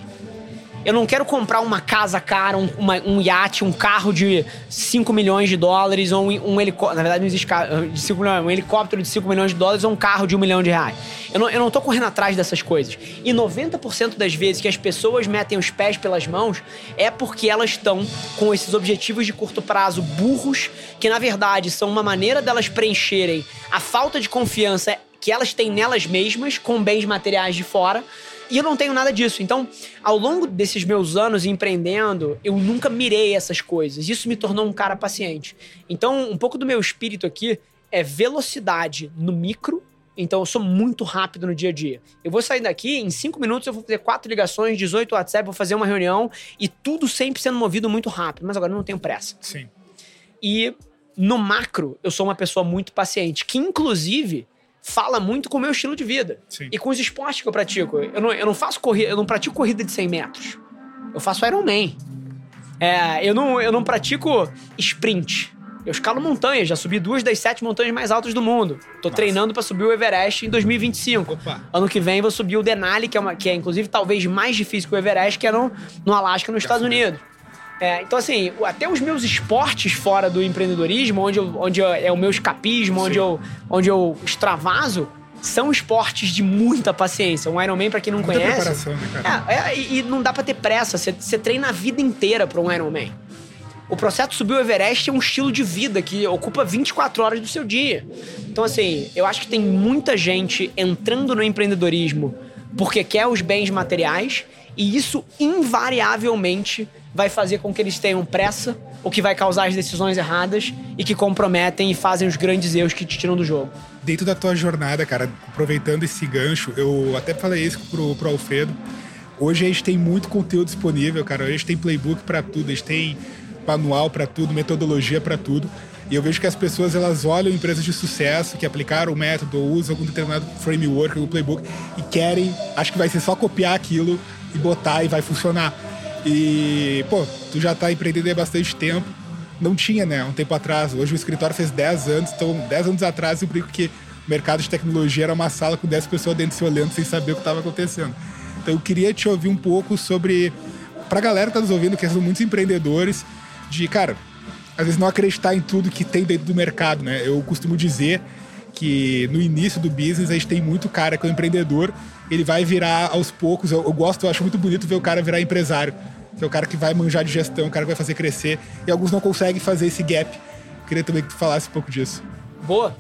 Eu não quero comprar uma casa cara, um, uma- um iate, um carro de 5 milhões de dólares ou um, um helicóptero. Na verdade, não existe carro de 5 milhões, um helicóptero de 5 milhões de dólares ou um carro de 1 milhão de reais. Eu não, eu não tô correndo atrás dessas coisas. E 90% das vezes que as pessoas metem os pés pelas mãos é porque elas estão com esses objetivos de curto prazo burros, que na verdade são uma maneira delas preencherem a falta de confiança que elas têm nelas mesmas com bens materiais de fora. E eu não tenho nada disso. Então, ao longo desses meus anos empreendendo, eu nunca mirei essas coisas. Isso me tornou um cara paciente. Então, um pouco do meu espírito aqui é velocidade no micro. Então, eu sou muito rápido no dia a dia. Eu vou sair daqui, em cinco minutos eu vou fazer quatro ligações, 18 WhatsApp, vou fazer uma reunião e tudo sempre sendo movido muito rápido. Mas agora eu não tenho pressa. Sim. E no macro, eu sou uma pessoa muito paciente, que inclusive fala muito com o meu estilo de vida. Sim. E com os esportes que eu pratico. Eu não, eu não faço corrida, eu não pratico corrida de 100 metros. Eu faço Ironman. É, eu, não, eu não pratico sprint. Eu escalo montanhas, já subi duas das sete montanhas mais altas do mundo. Tô Nossa. treinando pra subir o Everest em 2025. Opa. Ano que vem vou subir o Denali, que é, uma, que é inclusive talvez mais difícil que o Everest, que é no, no Alasca, nos Estados Unidos. É, então, assim, até os meus esportes fora do empreendedorismo, onde, eu, onde eu- é o meu escapismo, onde eu, onde eu extravaso, são esportes de muita paciência. Um Ironman, pra quem não Muita conhece. né, cara? É, é, e, não dá pra ter pressa. Você, você treina a vida inteira pra um Ironman. O processo de subir o Everest é um estilo de vida que ocupa 24 horas do seu dia. Então, assim, eu acho que tem muita gente entrando no empreendedorismo porque quer os bens materiais e isso invariavelmente vai fazer com que eles tenham pressa, o que vai causar as decisões erradas e que comprometem e fazem os grandes erros que te tiram do jogo. Dentro da tua jornada, cara, aproveitando esse gancho, eu até falei isso pro, pro Alfredo. Hoje a gente tem muito conteúdo disponível, cara. A gente tem playbook pra tudo, a gente tem manual pra tudo, metodologia pra tudo. E eu vejo que as pessoas elas olham empresas de sucesso que aplicaram o método ou usam algum determinado framework ou playbook e querem, acho que vai ser só copiar aquilo e botar e vai funcionar. E, pô, tu já tá empreendendo há bastante tempo. Não tinha, né, um tempo atrás. Hoje o escritório fez 10 anos, então 10 anos atrás eu brinco que o mercado de tecnologia era uma sala com 10 pessoas dentro se olhando sem saber o que estava acontecendo. Então eu queria te ouvir um pouco sobre, pra galera que tá nos ouvindo, que são muitos empreendedores, de, cara, às vezes não acreditar em tudo que tem dentro do mercado, né? Eu costumo dizer que no início do business a gente tem muito cara que é um empreendedor, ele vai virar aos poucos. Eu, eu gosto, eu acho muito bonito ver o cara virar empresário, que é o cara que vai manjar de gestão, o cara que vai fazer crescer, e alguns não conseguem fazer esse gap. Queria também que tu falasse um pouco disso. Boa.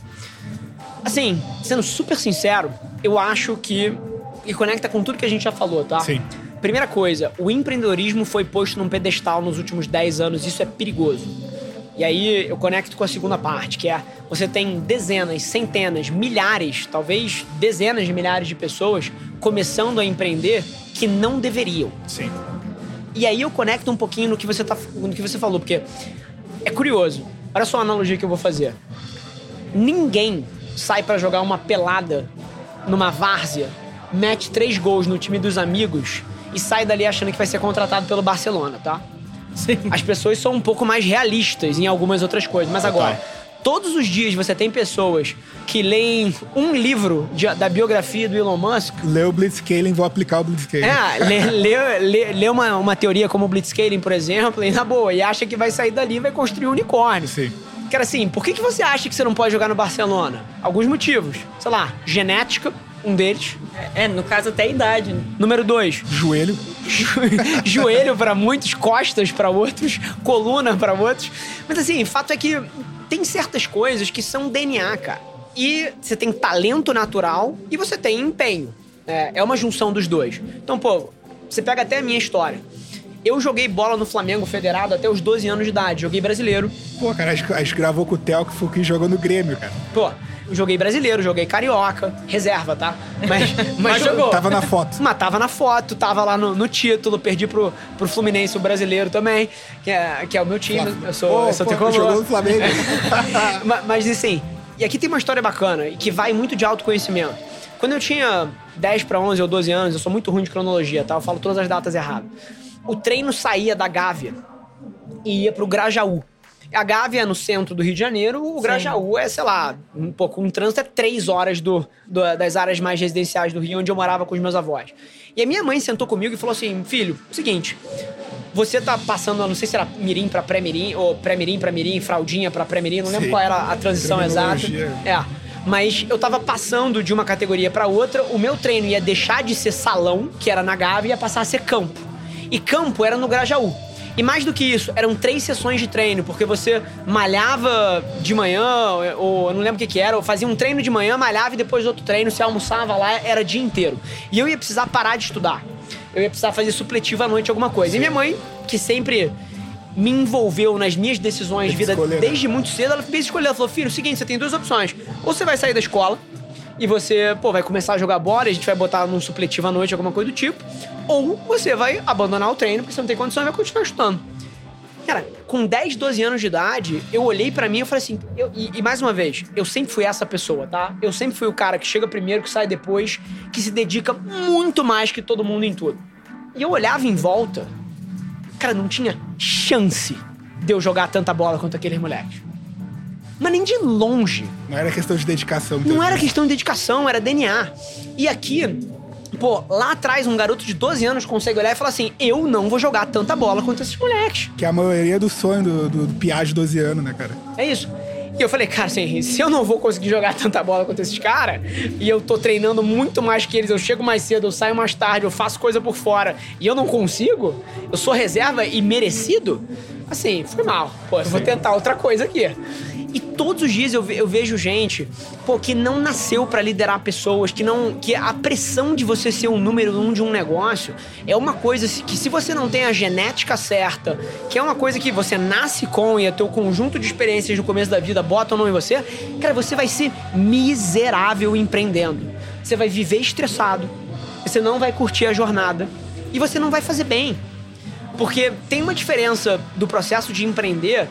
Assim, sendo super sincero, eu acho que. E conecta com tudo que a gente já falou, tá? Sim. Primeira coisa, o empreendedorismo foi posto num pedestal nos últimos 10 anos, isso é perigoso. E aí eu conecto com a segunda parte, que é você tem dezenas, centenas, milhares, talvez dezenas de milhares de pessoas começando a empreender que não deveriam. Sim. E aí eu conecto um pouquinho no que você, tá, no que você falou, porque é curioso. Olha só a analogia que eu vou fazer. Ninguém sai pra jogar uma pelada numa várzea, mete três gols no time dos amigos e sai dali achando que vai ser contratado pelo Barcelona, tá? Sim. As pessoas são um pouco mais realistas em algumas outras coisas. Mas agora, todos os dias você tem pessoas que leem um livro de- da biografia do Elon Musk Lê o Blitzscaling, vou aplicar o Blitzscaling. é, lê, lê, lê, lê uma, uma teoria como o Blitzscaling, por exemplo, e na boa, e acha que vai sair dali e vai construir um unicórnio. Sim. Cara, assim, por que, que você acha que você não pode jogar no Barcelona? Alguns motivos. Sei lá, genética, um deles. É, no caso até a idade. né? Número dois, Joelho. jo- joelho pra muitos, costas pra outros, coluna pra outros. Mas assim, fato é que tem certas coisas que são DNA, cara. E você tem talento natural e você tem empenho. É, é uma junção dos dois. Então, pô, você pega até a minha história. Eu joguei bola no Flamengo Federado até os 12 anos de idade. Joguei brasileiro. Pô, cara, a gente, gravou com o Theo, que foi o que jogou no Grêmio, cara. Pô, joguei brasileiro, joguei carioca. Reserva, tá? Mas, mas, Mas jogou. Tava na foto. Mas tava na foto, tava lá no, no título, perdi pro, pro Fluminense, o brasileiro também, que é, que é o meu time. Eu sou, eu sou pô, tricolor. jogou no Flamengo. Ma- Mas assim, e aqui tem uma história bacana e que vai muito de autoconhecimento. Quando eu tinha 10 para 11 ou 12 anos, eu sou muito ruim de cronologia, tá? Eu falo todas as datas erradas. O treino saía da Gávea e ia pro Grajaú. A Gávea é no centro do Rio de Janeiro, o Grajaú é, sei lá, um pouco, um trânsito é três horas do, do- das áreas mais residenciais do Rio, onde eu morava com os meus avós. E a minha mãe sentou comigo e falou assim: filho, é o seguinte, você tá passando, não sei se era mirim pra pré-mirim, ou pré-mirim pra mirim, fraldinha pra pré-mirim, não lembro Sim. qual era a transição exata. É. Mas eu tava passando de uma categoria pra outra, o meu treino ia deixar de ser salão, que era na Gávea, e ia passar a ser campo. E campo era no Grajaú. E mais do que isso, eram três sessões de treino, porque você malhava de manhã, ou eu não lembro o que que era, ou fazia um treino de manhã, malhava e depois outro treino, você almoçava lá, era dia inteiro. E eu ia precisar parar de estudar. Eu ia precisar fazer supletivo à noite, alguma coisa. E minha mãe, que sempre me envolveu nas minhas decisões de vida escolher, né? desde muito cedo, ela fez escolher. Ela falou: filho, é o seguinte, você tem duas opções. Ou você vai sair da escola e você, pô, vai começar a jogar bola e a gente vai botar num supletivo à noite, alguma coisa do tipo. Ou você vai abandonar o treino porque você não tem condição e vai continuar estudando. Cara, com 10, 12 anos de idade, eu olhei pra mim e falei assim. eu- e, e mais uma vez, eu sempre fui essa pessoa, tá? Eu sempre fui o cara que chega primeiro, que sai depois, que se dedica muito mais que todo mundo em tudo. E eu olhava em volta, cara, não tinha chance de eu jogar tanta bola quanto aqueles moleques. Mas nem de longe. Não era questão de dedicação. Não era questão de dedicação, era DNA. E aqui, pô, lá atrás, um garoto de 12 anos consegue olhar e falar assim: eu não vou jogar tanta bola quanto esses moleques. Que é a maioria do sonho do, do, do piá de 12 anos, né, cara? É isso. E eu falei, cara, assim, se eu não vou conseguir jogar tanta bola quanto esses caras, e eu tô treinando muito mais que eles, eu chego mais cedo, eu saio mais tarde, eu faço coisa por fora, e eu não consigo, eu sou reserva e merecido, assim, foi mal. Pô, eu vou tentar outra coisa aqui. E todos os dias eu, ve- eu vejo gente, pô, que não nasceu pra liderar pessoas, que não. que a pressão de você ser o número um de um negócio é uma coisa que se você não tem a genética certa, que é uma coisa que você nasce com e o teu conjunto de experiências no começo da vida botam ou não em você, cara, você vai ser miserável empreendendo. Você vai viver estressado, você não vai curtir a jornada e você não vai fazer bem. Porque tem uma diferença do processo de empreender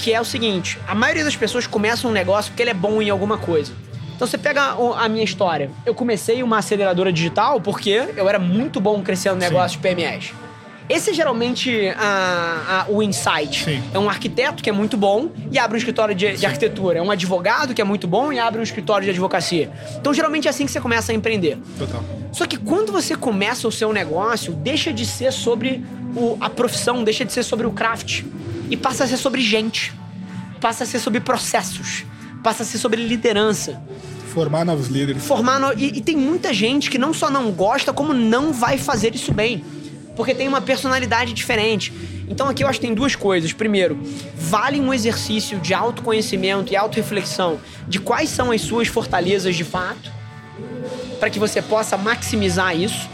que é o seguinte: a maioria das pessoas começa um negócio porque ele é bom em alguma coisa. Então você pega a minha história. Eu comecei uma aceleradora digital porque eu era muito bom crescendo negócio de PMS. Esse é geralmente a- a- o insight. Sim. É um arquiteto que é muito bom e abre um escritório de, de arquitetura. É um advogado que é muito bom e abre um escritório de advocacia. Então, geralmente é assim que você começa a empreender. Total. Só que quando você começa o seu negócio, deixa de ser sobre o- a profissão, deixa de ser sobre o craft e passa a ser sobre gente, passa a ser sobre processos, passa a ser sobre liderança. Formar novos líderes. Formar no- e, e tem muita gente que não só não gosta, como não vai fazer isso bem. Porque tem uma personalidade diferente. Então aqui eu acho que tem duas coisas. Primeiro, vale um exercício de autoconhecimento e autorreflexão de quais são as suas fortalezas de fato para que você possa maximizar isso.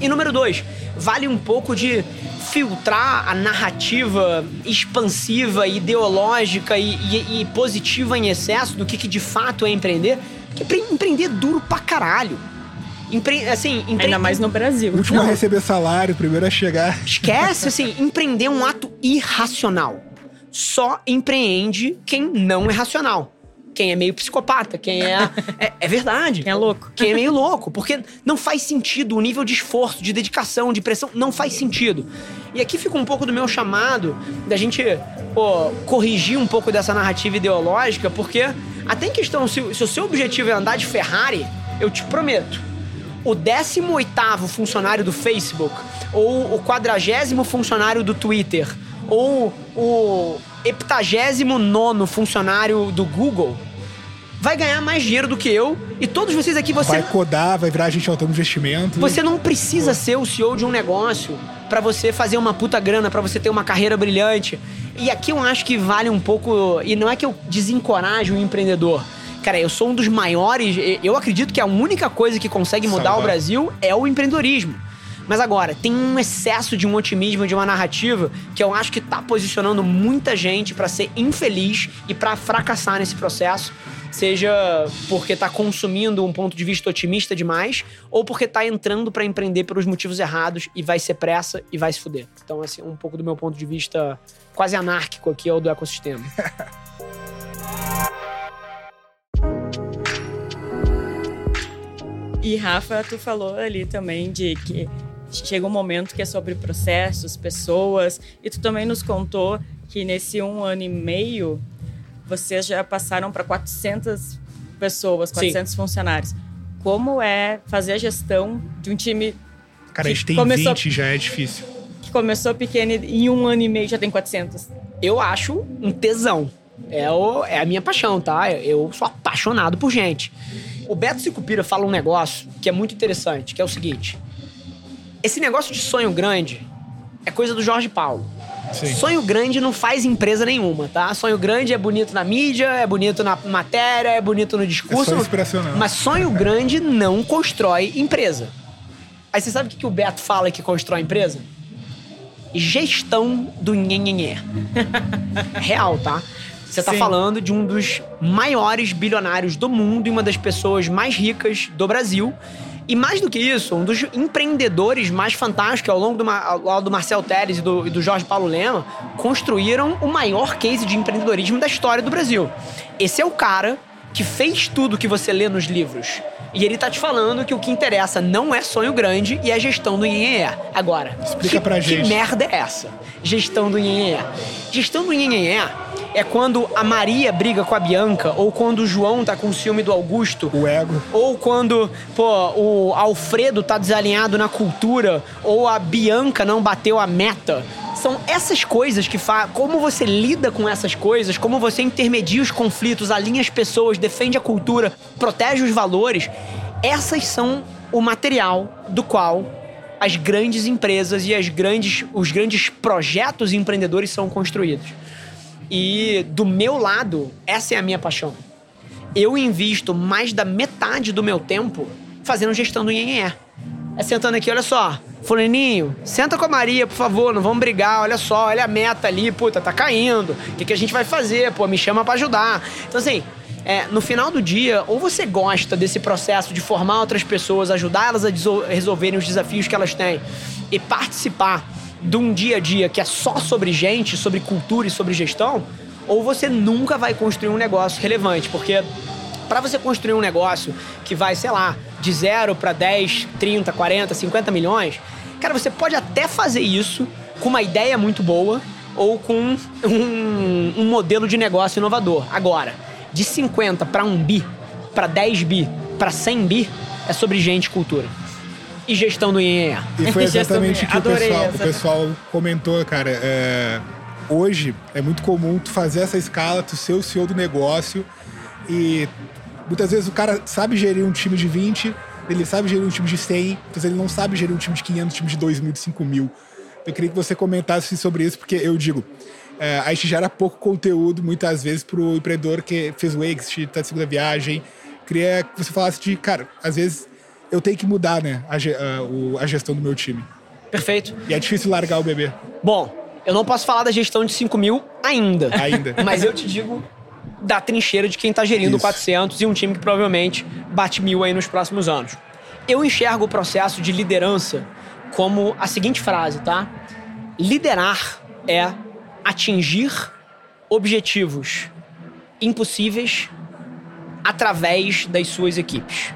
E número dois, vale um pouco de filtrar a narrativa expansiva, ideológica e, e- e positiva em excesso do que, que de fato é empreender. Porque empre- empreender é duro pra caralho. Empre assim, empre Ainda mais no Brasil. O último Não. a receber salário, o primeiro a chegar. Esquece, assim, empreender é um ato irracional. Só empreende quem não é racional. Quem é meio psicopata, quem é. É, é verdade. Quem é louco. Quem é meio louco. Porque não faz sentido o nível de esforço, de dedicação, de pressão, não faz sentido. E aqui fica um pouco do meu chamado da gente pô, corrigir um pouco dessa narrativa ideológica, porque até em questão, se, se o seu objetivo é andar de Ferrari, eu te prometo, o 18º funcionário do Facebook, ou o 40 funcionário do Twitter, ou o 79 funcionário do Google, vai ganhar mais dinheiro do que eu. E todos vocês aqui, você, Vai codar, vai virar agente autônomo de investimento. você não precisa ser o CEO de um negócio pra você fazer uma puta grana, pra você ter uma carreira brilhante. E aqui eu acho que vale um pouco. E não é que eu desencorajo o empreendedor. Cara, eu sou um dos maiores. Eu acredito que a única coisa que consegue mudar Salvar. o Brasil é o empreendedorismo. Mas agora, tem um excesso de um otimismo, de uma narrativa, que eu acho que tá posicionando muita gente pra ser infeliz e pra fracassar nesse processo. Seja porque tá consumindo um ponto de vista otimista demais, ou porque tá entrando pra empreender pelos motivos errados e vai ser pressa e vai se fuder. Então, assim, um pouco do meu ponto de vista quase anárquico aqui é o do ecossistema. E Rafa, tu falou ali também de que chega um momento que é sobre processos, pessoas, e tu também nos contou que nesse um ano e meio vocês já passaram para 400 pessoas, Sim. 400 funcionários. Como é fazer a gestão de um time Cara, a gente tem Começou- 20, já é difícil. que começou pequeno e em um ano e meio já tem 400? Eu acho um tesão. É, o- é a minha paixão, tá? Eu sou apaixonado por gente. O Beto Sicupira fala um negócio que é muito interessante, que é o seguinte. Esse negócio de sonho grande é coisa do Jorge Paulo. Sim. Sonho grande não faz empresa nenhuma, tá? Sonho grande é bonito na mídia, é bonito na matéria, é bonito no discurso. É inspiracional. Mas sonho grande não constrói empresa. Aí você sabe o que, que o Beto fala que constrói empresa? Gestão do nhenhenhé. Real, tá? Você tá Sim. falando de um dos maiores bilionários do mundo e uma das pessoas mais ricas do Brasil. E mais do que isso, um dos empreendedores mais fantásticos ao longo do, ao lado do Marcel Teres e do, e do Jorge Paulo Lema, construíram o maior case de empreendedorismo da história do Brasil. Esse é o cara que fez tudo que você lê nos livros. E ele tá te falando que o que interessa não é sonho grande e é gestão do Nhenhenhé. Agora, Explica que, pra gente. que merda é essa? Gestão do Nhenhenhé. Gestão do Nhenhenhé é quando a Maria briga com a Bianca, ou quando o João tá com ciúme do Augusto, O ego. ou quando, pô, o Alfredo tá desalinhado na cultura, ou a Bianca não bateu a meta. São essas coisas que fazem. Como você lida com essas coisas, como você intermedia os conflitos, alinha as pessoas, defende a cultura, protege os valores. Essas são o material do qual as grandes empresas e as grandes, os grandes projetos empreendedores são construídos. E do meu lado, essa é a minha paixão eu invisto mais da metade do meu tempo fazendo gestão do Nhenhenhé. É sentando aqui, olha só. Fulaninho, senta com a Maria, por favor, não vamos brigar, olha só, olha a meta ali, puta, tá caindo. O que, que a gente vai fazer? Pô, me chama pra ajudar. Então, assim, é, no final do dia, ou você gosta desse processo de formar outras pessoas, ajudar elas a resolverem os desafios que elas têm e participar de um dia a dia que é só sobre gente, sobre cultura e sobre gestão, ou você nunca vai construir um negócio relevante, porque para você construir um negócio que vai, sei lá, de 0 para 10, 30, 40, 50 milhões, cara, você pode até fazer isso com uma ideia muito boa ou com um, um modelo de negócio inovador. Agora, de 50 para 1 bi, para 10 bi, para 100 bi, é sobre gente e cultura. E gestão do IEA. E foi exatamente o que o pessoal, o pessoal comentou, cara. é, hoje é muito comum tu fazer essa escala, tu ser o CEO do negócio e muitas vezes o cara sabe gerir um time de 20, ele sabe gerir um time de 100, muitas vezes ele não sabe gerir um time de 500, um time de 2 mil, de 5 mil. Eu queria que você comentasse sobre isso, porque eu digo, é, a gente gera pouco conteúdo muitas vezes pro empreendedor que fez o exit, tá de segunda viagem. Queria que você falasse de, cara, às vezes eu tenho que mudar, né, a, a- a gestão do meu time. Perfeito. E é difícil largar o bebê. Bom, eu não posso falar da gestão de 5 mil ainda. Ainda. Mas eu te digo da trincheira de quem tá gerindo Isso. 400 e um time que provavelmente bate mil aí nos próximos anos. Eu enxergo o processo de liderança como a seguinte frase, tá? Liderar é atingir objetivos impossíveis através das suas equipes.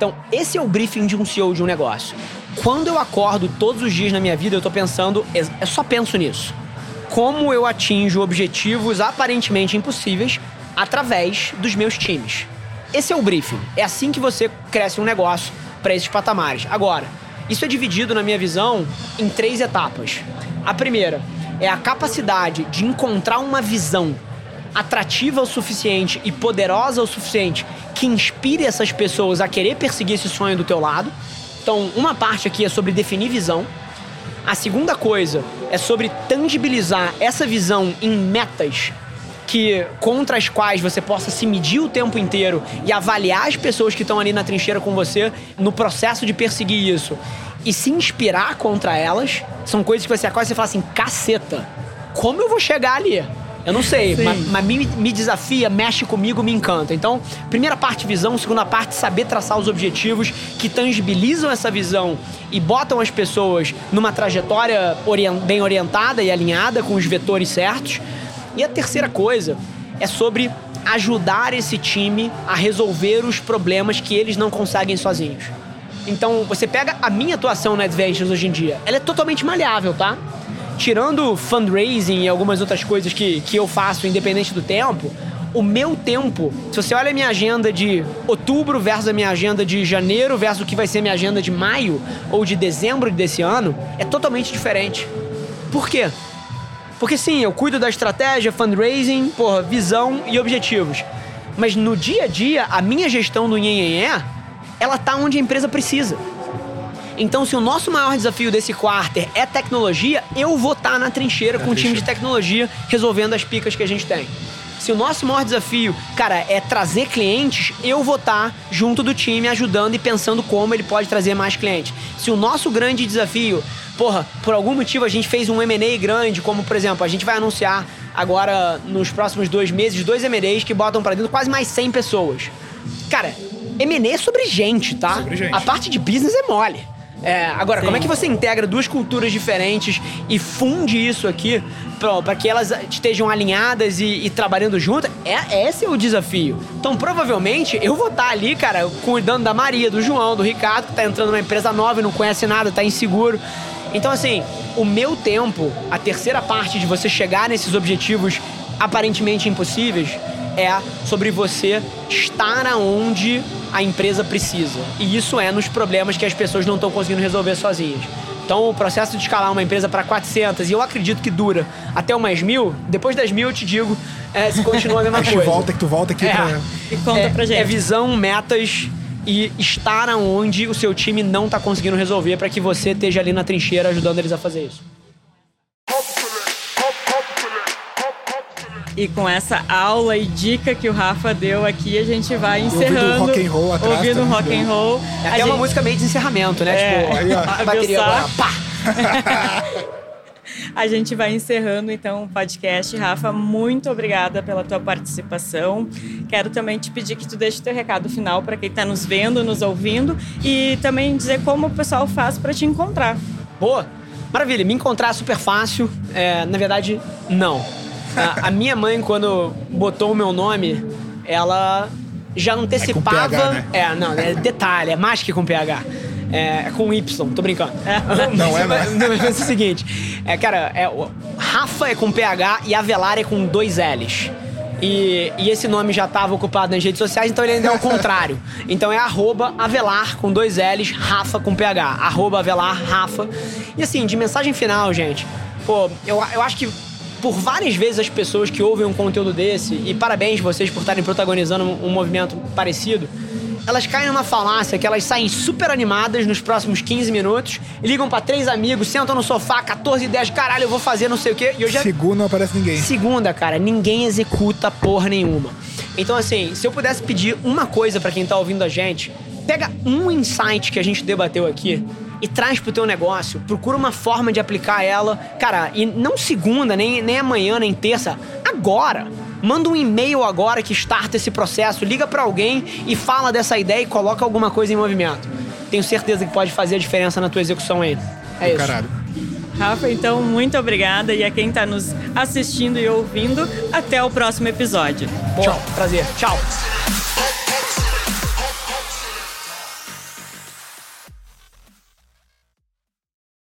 Então, esse é o briefing de um CEO de um negócio. Quando eu acordo todos os dias na minha vida, eu tô pensando, eu só penso nisso. Como eu atinjo objetivos aparentemente impossíveis através dos meus times. Esse é o briefing. É assim que você cresce um negócio para esses patamares. Agora, isso é dividido, na minha visão, em três etapas. A primeira é a capacidade de encontrar uma visão atrativa o suficiente e poderosa o suficiente que inspire essas pessoas a querer perseguir esse sonho do teu lado. Então, uma parte aqui é sobre definir visão. A segunda coisa é sobre tangibilizar essa visão em metas que contra as quais você possa se medir o tempo inteiro e avaliar as pessoas que estão ali na trincheira com você no processo de perseguir isso e se inspirar contra elas. São coisas que você acorda e fala assim, caceta, como eu vou chegar ali? Eu não sei, Sim. mas, mas me, me desafia, mexe comigo, me encanta. Então, primeira parte, visão. Segunda parte, saber traçar os objetivos que tangibilizam essa visão e botam as pessoas numa trajetória orien- bem orientada e alinhada com os vetores certos. E a terceira coisa é sobre ajudar esse time a resolver os problemas que eles não conseguem sozinhos. Então, você pega a minha atuação na Adventures hoje em dia, ela é totalmente maleável, tá? Tirando fundraising e algumas outras coisas que, que eu faço independente do tempo, o meu tempo, se você olha a minha agenda de outubro versus a minha agenda de janeiro versus o que vai ser minha agenda de maio ou de dezembro desse ano, é totalmente diferente. Por quê? Porque sim, eu cuido da estratégia, fundraising, porra, visão e objetivos. Mas no dia a dia, a minha gestão do Nhenhenhé, ela tá onde a empresa precisa. Então, se o nosso maior desafio desse quarter é tecnologia, eu vou estar na trincheira com o time de tecnologia resolvendo as picas que a gente tem. Se o nosso maior desafio, cara, é trazer clientes, eu vou estar junto do time ajudando e pensando como ele pode trazer mais clientes. Se o nosso grande desafio, porra, por algum motivo a gente fez um M&A grande, como por exemplo, a gente vai anunciar agora nos próximos dois meses dois M&As que botam pra dentro quase mais 100 pessoas. Cara, M&A é sobre gente, tá? Sobre gente. A parte de business é mole. É, agora, Sim. como é que você integra duas culturas diferentes e funde isso aqui para que elas estejam alinhadas e, e trabalhando juntas? É, esse é o desafio. Então, provavelmente, eu vou estar ali, cara, cuidando da Maria, do João, do Ricardo, que tá entrando numa empresa nova e não conhece nada, tá inseguro. Então, assim, o meu tempo, a terceira parte de você chegar nesses objetivos aparentemente impossíveis, é sobre você estar aonde a empresa precisa. E isso é nos problemas que as pessoas não estão conseguindo resolver sozinhas. Então, o processo de escalar uma empresa para 400, e eu acredito que dura até umas mil, depois das mil eu te digo é, se continua a mesma A gente coisa. volta, que tu volta aqui É. pra... E conta é, pra gente. É visão, metas e estar aonde o seu time não tá conseguindo resolver para que você esteja ali na trincheira ajudando eles a fazer isso. E com essa aula e dica que o Rafa deu aqui, a gente vai ouvindo encerrando. rock and roll atrás, Ouvindo rock and bom. roll. É A até uma gente- música meio de encerramento, né? É. Tipo, Aí, ó. a bateria Viu só? agora, pá! A gente vai encerrando então o podcast. Rafa, muito obrigada pela tua participação. Quero também te pedir que tu deixe teu recado final para quem está nos vendo, nos ouvindo e também dizer como o pessoal faz para te encontrar. Boa. Maravilha, me encontrar é super fácil. É, na verdade, não. A, a minha mãe, quando botou o meu nome, ela já não antecipava. PH, né? É, não, é detalhe, é mais que com PH. É, é com Y, tô brincando. Não é, não é? Mas é o seguinte. É, cara, é, o Rafa é com PH e Avelar é com dois L's. E, e esse nome já estava ocupado nas redes sociais, então ele ainda é o contrário. Então é arroba Avelar com dois L's, Rafa com PH. Arroba Avelar, Rafa. E assim, de mensagem final, gente. Pô, eu, eu acho que por várias vezes as pessoas que ouvem um conteúdo desse, e parabéns vocês por estarem protagonizando um, movimento parecido, elas caem numa falácia que elas saem super animadas nos próximos 15 minutos, ligam pra três amigos, sentam no sofá, 14 ideias, caralho, eu vou fazer não sei o quê, e eu já. Segundo, não aparece ninguém. Segunda, cara, ninguém executa porra nenhuma. Então, assim, se eu pudesse pedir uma coisa pra quem tá ouvindo a gente, pega um insight que a gente debateu aqui e traz pro teu negócio, procura uma forma de aplicar ela, cara, e não segunda, nem, nem amanhã, nem terça, agora. Manda um e-mail agora que starta esse processo, liga pra alguém e fala dessa ideia e coloca alguma coisa em movimento. Tenho certeza que pode fazer a diferença na tua execução aí. É isso. Caralho. Rafa, então, muito obrigada. E a quem está nos assistindo e ouvindo, até o próximo episódio. Boa, Prazer. Tchau.